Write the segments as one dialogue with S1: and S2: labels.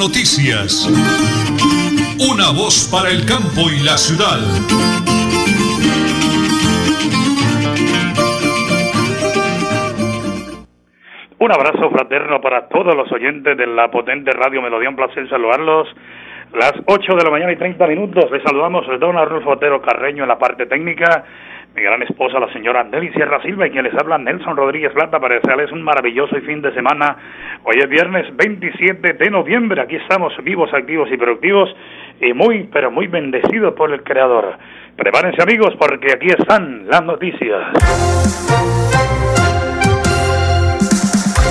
S1: Noticias. Una voz para el campo y la ciudad.
S2: Un abrazo fraterno para todos los oyentes de la potente Radio Melodía. Un placer saludarlos. Las 8 de la mañana y 30 minutos. Les saludamos el don Arnulfo Otero Carreño en la parte técnica mi gran esposa, la señora Nelly Sierra Silva, y quien les habla, Nelson Rodríguez Plata, para desearles un maravilloso fin de semana. Hoy es viernes 27 de noviembre, aquí estamos vivos, activos y productivos, y muy, pero muy bendecidos por el Creador. Prepárense amigos, porque aquí están las noticias.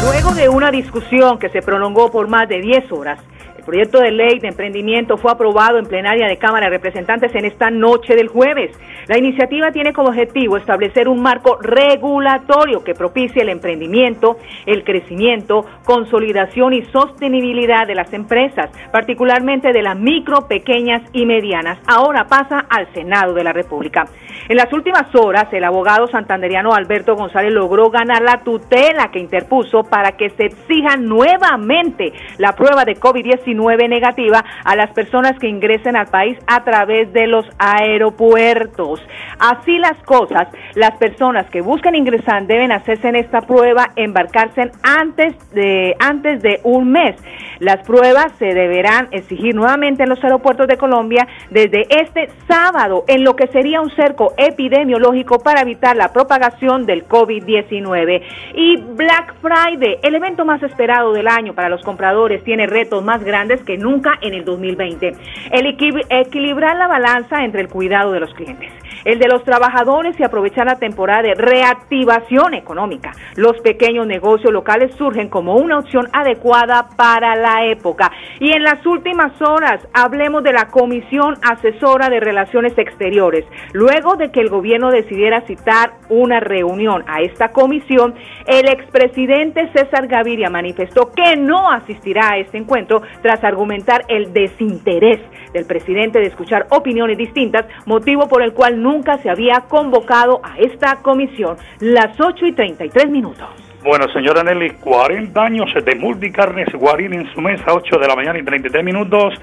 S3: Luego de una discusión que se prolongó por más de 10 horas, el proyecto de ley de emprendimiento fue aprobado en plenaria de Cámara de Representantes en esta noche del jueves. La iniciativa tiene como objetivo establecer un marco regulatorio que propicie el emprendimiento, el crecimiento, consolidación y sostenibilidad de las empresas, particularmente de las micro, pequeñas y medianas. Ahora pasa al Senado de la República. En las últimas horas, el abogado santanderiano Alberto González logró ganar la tutela que interpuso para que se exija nuevamente la prueba de COVID-19 negativa a las personas que ingresen al país a través de los aeropuertos. Así las cosas, las personas que buscan ingresar deben hacerse en esta prueba, embarcarse antes de, antes de un mes. Las pruebas se deberán exigir nuevamente en los aeropuertos de Colombia desde este sábado, en lo que sería un cerco epidemiológico para evitar la propagación del COVID-19. Y Black Friday, el evento más esperado del año para los compradores, tiene retos más grandes que nunca en el 2020. El equilibrar la balanza entre el cuidado de los clientes el de los trabajadores y aprovechar la temporada de reactivación económica. Los pequeños negocios locales surgen como una opción adecuada para la época. Y en las últimas horas hablemos de la Comisión Asesora de Relaciones Exteriores. Luego de que el gobierno decidiera citar una reunión a esta comisión, el expresidente César Gaviria manifestó que no asistirá a este encuentro tras argumentar el desinterés del presidente de escuchar opiniones distintas, motivo por el cual nunca se había convocado a esta comisión. Las 8 y 33 minutos.
S2: Bueno, señora Nelly, 40 años de Multicarnes Guarín en su mesa, 8 de la mañana y 33 minutos.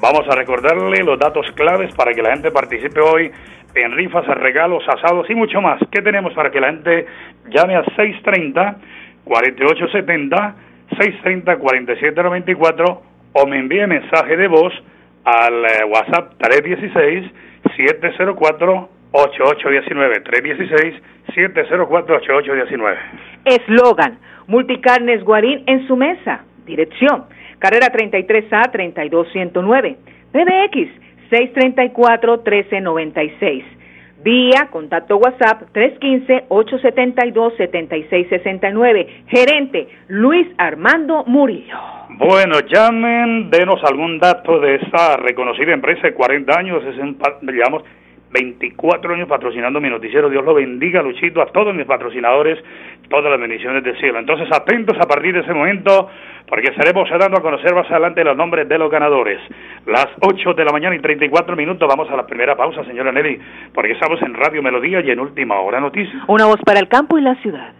S2: Vamos a recordarle los datos claves para que la gente participe hoy en rifas, regalos, asados y mucho más. ¿Qué tenemos para que la gente llame a 630 4870 630 4794 o me envíe mensaje de voz al eh, WhatsApp 316 704 8819 316 704 8819
S3: Eslogan Multicarnes Guarín en su mesa. Dirección Carrera 33A 32109 PBX 634 1396 Vía contacto WhatsApp 315-872-7669. Gerente Luis Armando Murillo.
S2: Bueno, llamen, denos algún dato de esta reconocida empresa de 40 años, es en, digamos, 24 años patrocinando mi noticiero. Dios lo bendiga, Luchito, a todos mis patrocinadores, todas las bendiciones del cielo. Entonces, atentos a partir de ese momento, porque estaremos dando a conocer más adelante los nombres de los ganadores. Las 8 de la mañana y 34 minutos, vamos a la primera pausa, señora Nelly, porque estamos en Radio Melodía y en Última Hora Noticias.
S3: Una voz para el campo y la ciudad.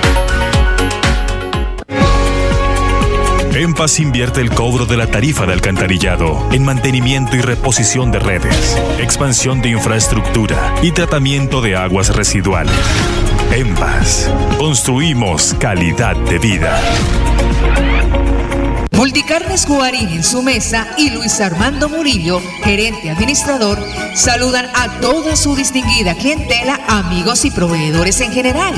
S4: En Paz invierte el cobro de la tarifa de alcantarillado en mantenimiento y reposición de redes, expansión de infraestructura y tratamiento de aguas residuales. En construimos calidad de vida.
S5: Multicarnes Guarín en su mesa y Luis Armando Murillo, gerente administrador, saludan a toda su distinguida clientela, amigos y proveedores en general.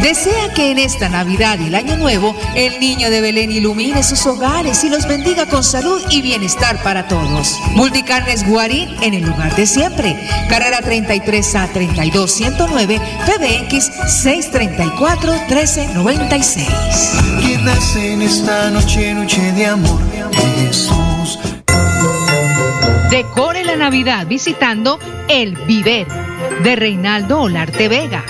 S5: Desea que en esta Navidad y el Año Nuevo el niño de Belén ilumine sus hogares y los bendiga con salud y bienestar para todos. Multicarnes Guarín en el lugar de siempre. Carrera 33 a 32 109 PBX 634 1396.
S6: Que nace en esta noche, noche de amor de Jesús.
S5: Decore la Navidad visitando El Viver de Reinaldo Olarte Vega.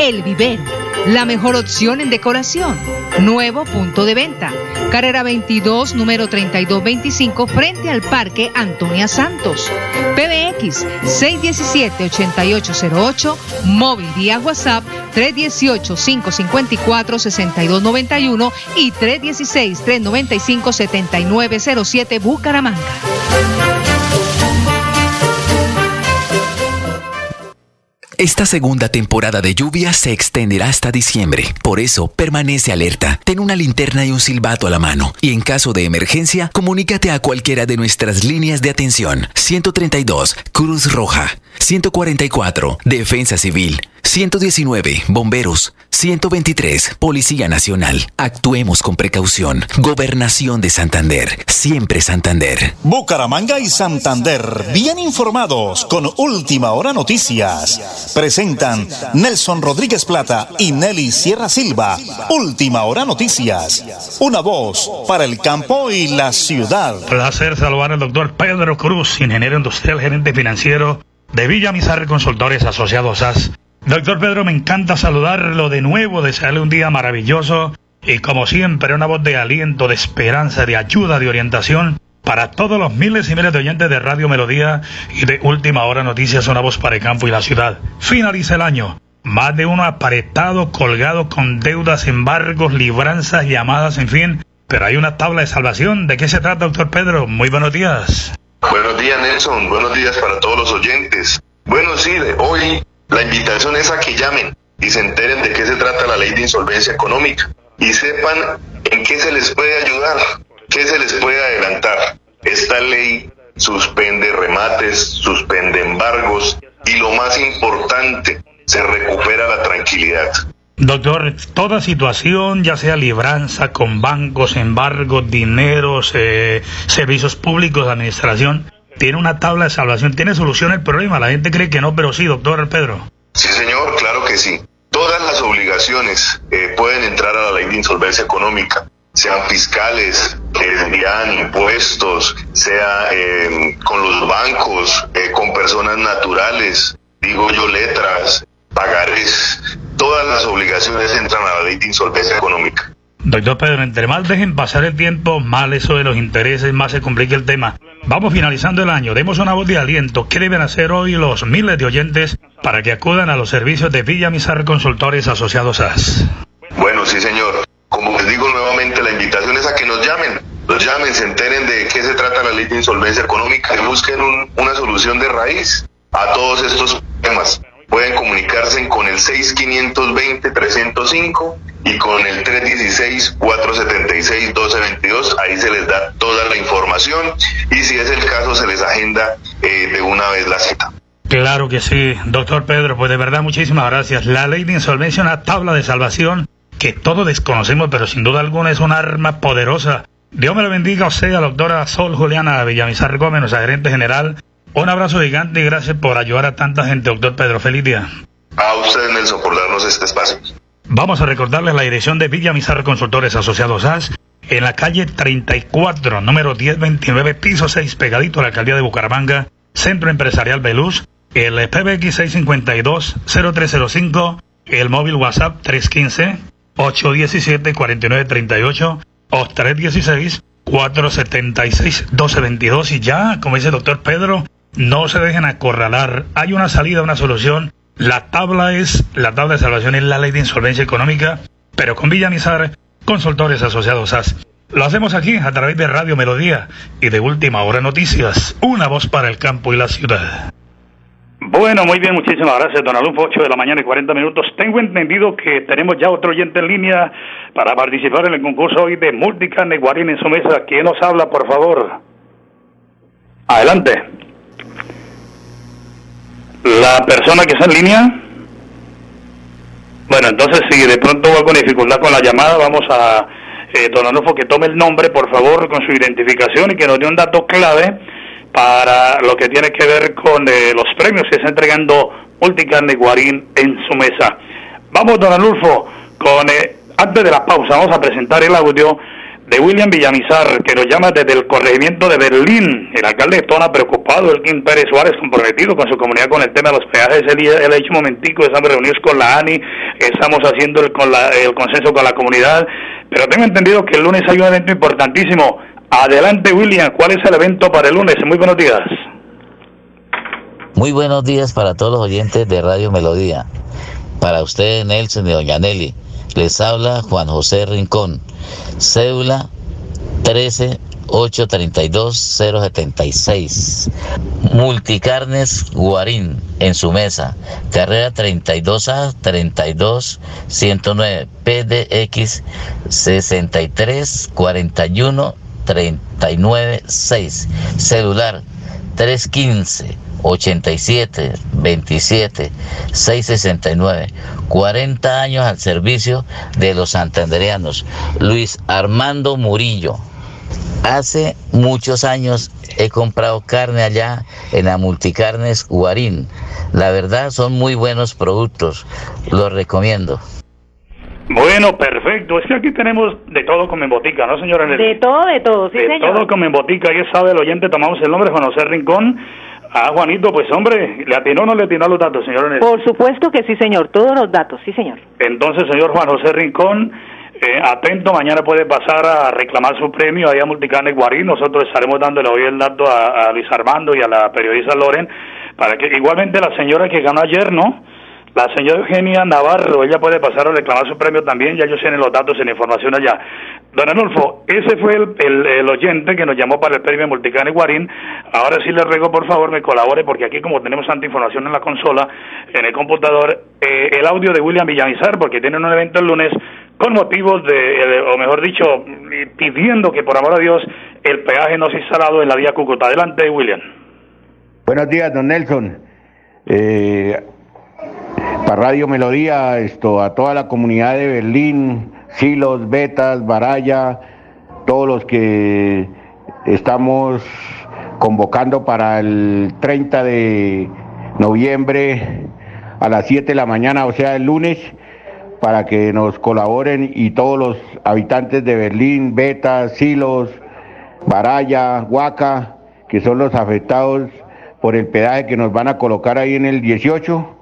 S5: El Viver, la mejor opción en decoración. Nuevo punto de venta. Carrera 22, número 3225, frente al Parque Antonia Santos. PBX 617-8808, móvil vía WhatsApp 318-554-6291 y 316-395-7907 Bucaramanga.
S7: Esta segunda temporada de lluvia se extenderá hasta diciembre. Por eso, permanece alerta. Ten una linterna y un silbato a la mano. Y en caso de emergencia, comunícate a cualquiera de nuestras líneas de atención. 132, Cruz Roja. 144, Defensa Civil. 119, Bomberos. 123, Policía Nacional. Actuemos con precaución. Gobernación de Santander. Siempre Santander.
S8: Bucaramanga y Santander, bien informados con Última Hora Noticias. Presentan Nelson Rodríguez Plata y Nelly Sierra Silva. Última Hora Noticias. Una voz para el campo y la ciudad.
S2: Placer saludar al doctor Pedro Cruz, ingeniero industrial, gerente financiero de Villa Mizarre Consultores Asociados AS. Doctor Pedro, me encanta saludarlo de nuevo, desearle un día maravilloso y como siempre una voz de aliento, de esperanza, de ayuda, de orientación para todos los miles y miles de oyentes de Radio Melodía y de Última Hora Noticias, una voz para el campo y la ciudad. Finaliza el año. Más de uno aparetado, colgado con deudas, embargos, libranzas, llamadas, en fin. Pero hay una tabla de salvación. ¿De qué se trata, doctor Pedro? Muy buenos días.
S9: Buenos días, Nelson. Buenos días para todos los oyentes. Bueno, sí, hoy la invitación es a que llamen y se enteren de qué se trata la ley de insolvencia económica y sepan en qué se les puede ayudar, qué se les puede adelantar. Esta ley suspende remates, suspende embargos y lo más importante, se recupera la tranquilidad.
S2: Doctor, toda situación, ya sea libranza con bancos, embargos, dineros, eh, servicios públicos administración, tiene una tabla de salvación, tiene solución el problema. La gente cree que no, pero sí, doctor Pedro.
S9: Sí, señor, claro que sí. Todas las obligaciones eh, pueden entrar a la ley de insolvencia económica, sean fiscales, que envían impuestos, sea eh, con los bancos, eh, con personas naturales, digo yo letras, pagares. Todas las obligaciones entran a la ley de insolvencia económica.
S2: Doctor Pedro, entre más dejen pasar el tiempo, mal eso de los intereses, más se complica el tema. Vamos finalizando el año, demos una voz de aliento. ¿Qué deben hacer hoy los miles de oyentes para que acudan a los servicios de Villa Mizar Consultores Asociados AS?
S9: Bueno, sí, señor. Como les digo nuevamente, la invitación es a que nos llamen. Nos llamen, se enteren de qué se trata la ley de insolvencia económica y busquen un- una solución de raíz a todos estos temas. Pueden comunicarse con el 6520-305 y con el 316-476-1222. Ahí se les da toda la información y si es el caso se les agenda eh, de una vez la cita.
S2: Claro que sí, doctor Pedro, pues de verdad muchísimas gracias. La ley de insolvencia es una tabla de salvación que todos desconocemos, pero sin duda alguna es un arma poderosa. Dios me lo bendiga a usted, a la doctora Sol Juliana Villamizar Gómez, nuestra gerente general. Un abrazo gigante y gracias por ayudar a tanta gente, doctor Pedro. Feliz día.
S9: A ustedes, Nelson, por darnos este espacio.
S2: Vamos a recordarles la dirección de Villamizar Consultores Asociados AS en la calle 34, número 1029, piso 6, pegadito a la alcaldía de Bucaramanga, Centro Empresarial Beluz, el PBX 652-0305, el móvil WhatsApp 315-817-4938 o 316-476-1222 y ya, como dice el doctor Pedro, no se dejen acorralar, hay una salida, una solución. La tabla es, la tabla de salvación es la ley de insolvencia económica, pero con Villanizar, consultores asociados lo hacemos aquí a través de Radio Melodía y de Última Hora Noticias, una voz para el campo y la ciudad. Bueno, muy bien, muchísimas gracias, don Alonso. 8 de la mañana y 40 minutos. Tengo entendido que tenemos ya otro oyente en línea para participar en el concurso hoy de Multicarne Guarín en su mesa. ¿Quién nos habla, por favor? Adelante. La persona que está en línea. Bueno, entonces si de pronto va con dificultad con la llamada, vamos a, eh, don Anulfo, que tome el nombre, por favor, con su identificación y que nos dé un dato clave para lo que tiene que ver con eh, los premios que está entregando Multicarne Guarín en su mesa. Vamos, don Anulfo, con, eh, antes de la pausa, vamos a presentar el audio de William Villamizar, que nos llama desde el corregimiento de Berlín. El alcalde de Tona preocupado, el Kim Pérez Suárez comprometido con su comunidad con el tema de los peajes. Él, ha dicho momentico, estamos reunidos con la ANI, estamos haciendo el, con el consenso con la comunidad, pero tengo entendido que el lunes hay un evento importantísimo. Adelante, William, ¿cuál es el evento para el lunes? Muy buenos días.
S10: Muy buenos días para todos los oyentes de Radio Melodía. Para ustedes, Nelson y Doña Nelly. Les habla Juan José Rincón, cédula 13 832 076. Multicarnes Guarín en su mesa. Carrera 32A 32 109 PDX 63 41 39 6. Celular 315 87 27 669 40 años al servicio de los santandereanos Luis Armando Murillo. Hace muchos años he comprado carne allá en la Multicarnes Guarín. La verdad son muy buenos productos. Los recomiendo
S2: bueno, perfecto. Es que aquí tenemos de todo como en botica, ¿no, señora?
S3: De todo, de todo, sí,
S2: de todo como en botica. Ya sabe el oyente, tomamos el nombre Juan José Rincón Ah, Juanito, pues hombre, ¿le atinó o no le atinó los datos, señor
S3: Por supuesto que sí, señor, todos los datos, sí, señor.
S2: Entonces, señor Juan José Rincón, eh, atento, mañana puede pasar a reclamar su premio allá a Multicarne Guarín. Nosotros estaremos dándole hoy el dato a, a Luis Armando y a la periodista Loren, para que igualmente la señora que ganó ayer, ¿no? La señora Eugenia Navarro, ella puede pasar a reclamar su premio también, ya ellos tienen los datos y la información allá. Don Anulfo, ese fue el, oyente que nos llamó para el premio Multicane Guarín. Ahora sí le ruego, por favor, me colabore, porque aquí como tenemos tanta información en la consola, en el computador, eh, el audio de William Villamizar, porque tienen un evento el lunes con motivos de, o mejor dicho, pidiendo que por amor a Dios el peaje no sea instalado en la vía Cúcuta. Adelante, William.
S11: Buenos días, don Nelson. Eh, para Radio Melodía, esto, a toda la comunidad de Berlín, Silos, Betas, Baraya, todos los que estamos convocando para el 30 de noviembre a las 7 de la mañana, o sea, el lunes, para que nos colaboren y todos los habitantes de Berlín, Betas, Silos, Baraya, Huaca, que son los afectados por el pedaje que nos van a colocar ahí en el 18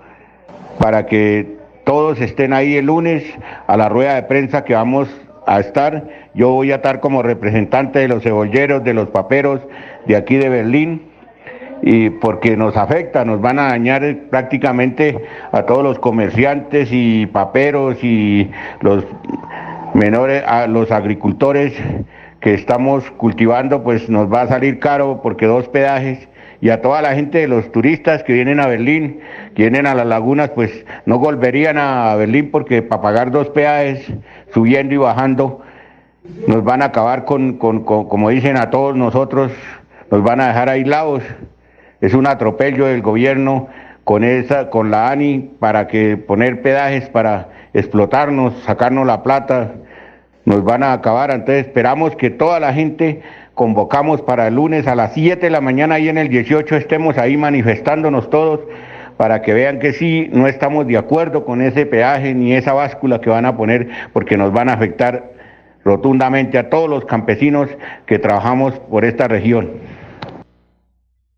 S11: para que todos estén ahí el lunes a la rueda de prensa que vamos a estar. Yo voy a estar como representante de los cebolleros, de los paperos de aquí de Berlín, y porque nos afecta, nos van a dañar prácticamente a todos los comerciantes y paperos y los menores, a los agricultores que estamos cultivando, pues nos va a salir caro porque dos pedajes y a toda la gente de los turistas que vienen a Berlín, que vienen a las lagunas, pues no volverían a Berlín porque para pagar dos peajes subiendo y bajando nos van a acabar con, como dicen a todos nosotros, nos van a dejar aislados. Es un atropello del gobierno con esa, con la ANI para que poner peajes para explotarnos, sacarnos la plata, nos van a acabar. Entonces esperamos que toda la gente convocamos para el lunes a las 7 de la mañana y en el 18 estemos ahí manifestándonos todos para que vean que sí, no estamos de acuerdo con ese peaje ni esa báscula que van a poner porque nos van a afectar rotundamente a todos los campesinos que trabajamos por esta región.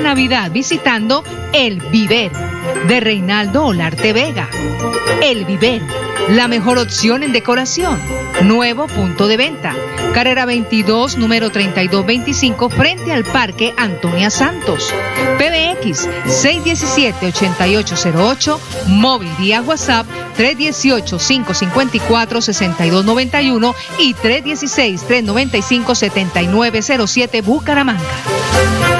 S5: Navidad visitando El Viver de Reinaldo Olarte Vega. El Viver, la mejor opción en decoración. Nuevo punto de venta. Carrera 22, número 3225, frente al Parque Antonia Santos. PBX 617-8808, móvil vía WhatsApp 318-554-6291 y 316-395-7907 Bucaramanga.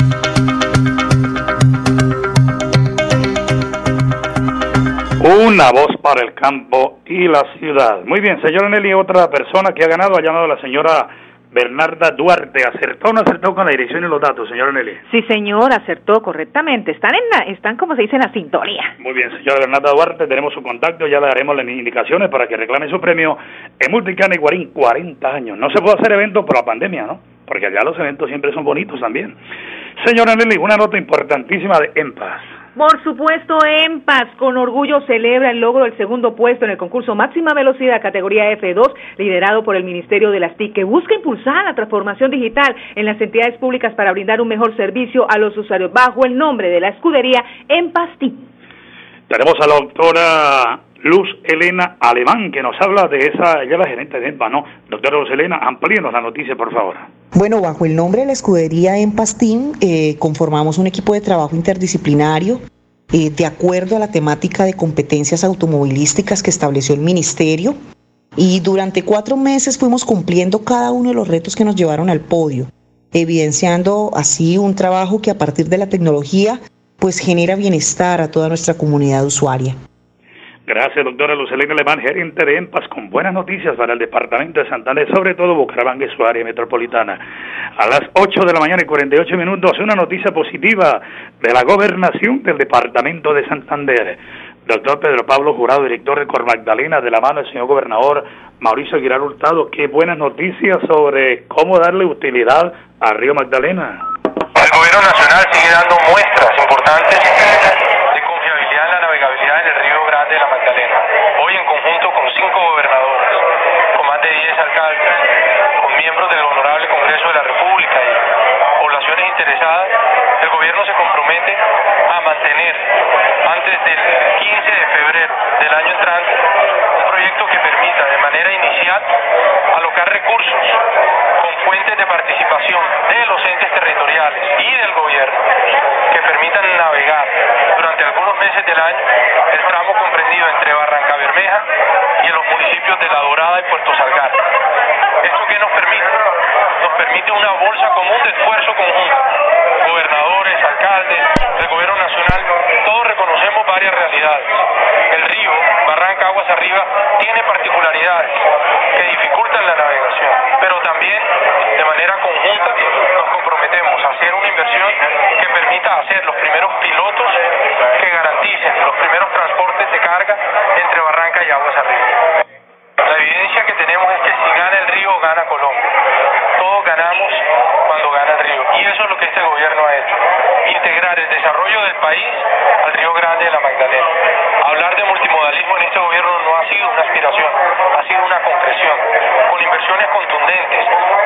S2: Una voz para el campo y la ciudad. Muy bien, señora Nelly, otra persona que ha ganado ha llamado la señora Bernarda Duarte. ¿Acertó o no acertó con la dirección y los datos, señora Nelly?
S3: Sí, señor, acertó correctamente. Están, en la, están como se dice, en la sintonía.
S2: Muy bien, señora Bernarda Duarte, tenemos su contacto, ya le daremos las indicaciones para que reclame su premio en Multicana y Guarín, 40 años. No se puede hacer evento por la pandemia, ¿no? Porque allá los eventos siempre son bonitos también. Señora Nelly, una nota importantísima de EMPAS.
S3: Por supuesto, en paz, con orgullo celebra el logro del segundo puesto en el concurso Máxima Velocidad categoría F2, liderado por el Ministerio de las TIC, que busca impulsar la transformación digital en las entidades públicas para brindar un mejor servicio a los usuarios, bajo el nombre de la escudería En TIC.
S2: Tenemos a la doctora Luz Elena Alemán, que nos habla de esa, ella la gerente de EMPA, ¿no? Doctora Luz Elena, amplíenos la noticia, por favor.
S12: Bueno, bajo el nombre de la escudería Empastín, eh, conformamos un equipo de trabajo interdisciplinario eh, de acuerdo a la temática de competencias automovilísticas que estableció el Ministerio. Y durante cuatro meses fuimos cumpliendo cada uno de los retos que nos llevaron al podio, evidenciando así un trabajo que a partir de la tecnología pues genera bienestar a toda nuestra comunidad usuaria.
S2: Gracias, doctora Lucelena Alemán, gerente de EMPAS, con buenas noticias para el departamento de Santander, sobre todo Bucaramanga y su área metropolitana. A las 8 de la mañana y 48 minutos, una noticia positiva de la gobernación del departamento de Santander. Doctor Pedro Pablo Jurado, director de Cor Magdalena, de la mano del señor gobernador Mauricio Aguilar Hurtado, qué buenas noticias sobre cómo darle utilidad al río Magdalena.
S13: El gobierno nacional sigue dando muestras importantes a mantener antes del 15 de febrero del año entrante un proyecto que permita de manera inicial alocar recursos con fuentes de participación de los entes territoriales y del gobierno que permitan navegar durante algunos meses del año el tramo comprendido entre Barranca Bermeja y los municipios de La Dorada y Puerto Salgar. ¿Esto qué nos permite? Nos permite una bolsa común de varias realidades. El río, Barranca Aguas Arriba, tiene particularidades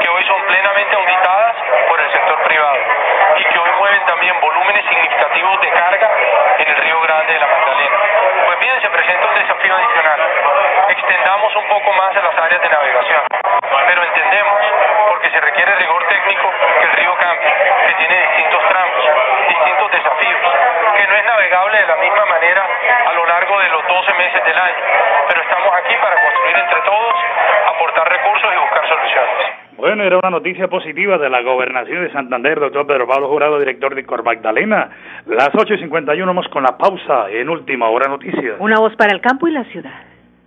S13: que hoy son plenamente auditadas por el sector privado y que hoy mueven también volúmenes significativos de carga en el Río Grande de la Magdalena. Pues bien, se presenta un desafío adicional. Extendamos un poco más en las áreas de navegación, pero entendemos, porque se requiere rigor técnico, que el río cambie, que tiene distintos tramos, distintos desafíos, que no es navegable de la misma manera a lo largo de los 12 meses del año, pero estamos aquí para construir entre todos, aportar recursos y buscar soluciones.
S2: Bueno, era una noticia positiva de la gobernación de Santander, doctor Pedro Pablo Jurado, director de Cor Magdalena. Las 8 y 51 vamos con la pausa en Última Hora Noticias.
S3: Una voz para el campo y la ciudad.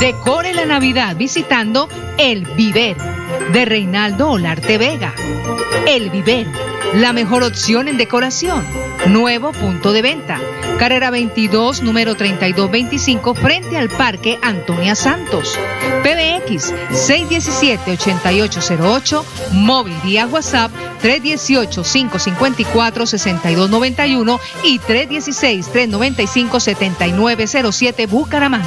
S5: Decore la Navidad visitando El Viver de Reinaldo Olarte Vega. El Viver, la mejor opción en decoración. Nuevo punto de venta. Carrera 22, número 3225, frente al Parque Antonia Santos. PBX 617-8808, móvil vía WhatsApp 318-554-6291 y 316-395-7907 Bucaramanga.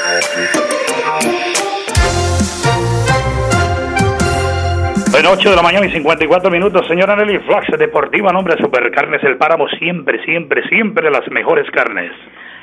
S2: Bueno, 8 de la mañana y 54 minutos, señora Nelly Flash Deportiva, nombre Supercarnes El Páramo, siempre, siempre, siempre las mejores carnes.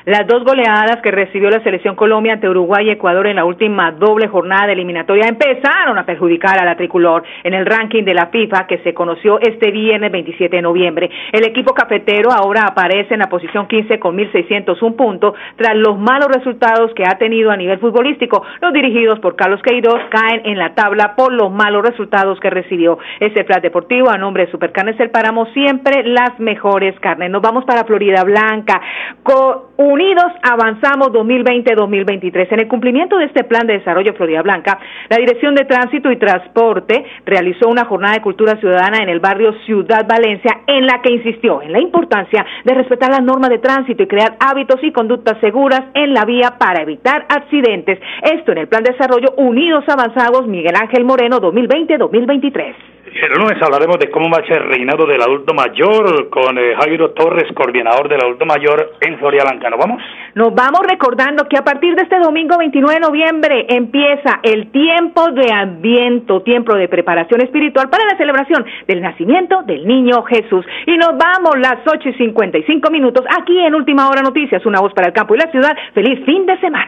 S3: Las dos goleadas que recibió la selección Colombia ante Uruguay y Ecuador en la última doble jornada de eliminatoria empezaron a perjudicar a la tricolor en el ranking de la FIFA que se conoció este viernes 27 de noviembre. El equipo cafetero ahora aparece en la posición 15 con 1.601 puntos tras los malos resultados que ha tenido a nivel futbolístico. Los dirigidos por Carlos Queiroz caen en la tabla por los malos resultados que recibió. Este flash deportivo a nombre de Supercarnes El Páramo, siempre las mejores carnes. Nos vamos para Florida Blanca. Unidos avanzamos 2020-2023. En el cumplimiento de este plan de desarrollo Florida Blanca, la Dirección de Tránsito y Transporte realizó una jornada de cultura ciudadana en el barrio Ciudad Valencia en la que insistió en la importancia de respetar las normas de tránsito y crear hábitos y conductas seguras en la vía para evitar accidentes. Esto en el plan de desarrollo Unidos Avanzados Miguel Ángel Moreno 2020-2023.
S2: El lunes hablaremos de cómo marcha el reinado del adulto mayor con eh, Jairo Torres, coordinador del adulto mayor en Florida Blanca. ¿Nos vamos?
S3: Nos vamos recordando que a partir de este domingo 29 de noviembre empieza el tiempo de Adviento, tiempo de preparación espiritual para la celebración del nacimiento del niño Jesús. Y nos vamos las 8 y 55 minutos aquí en Última Hora Noticias, una voz para el campo y la ciudad. Feliz fin de semana.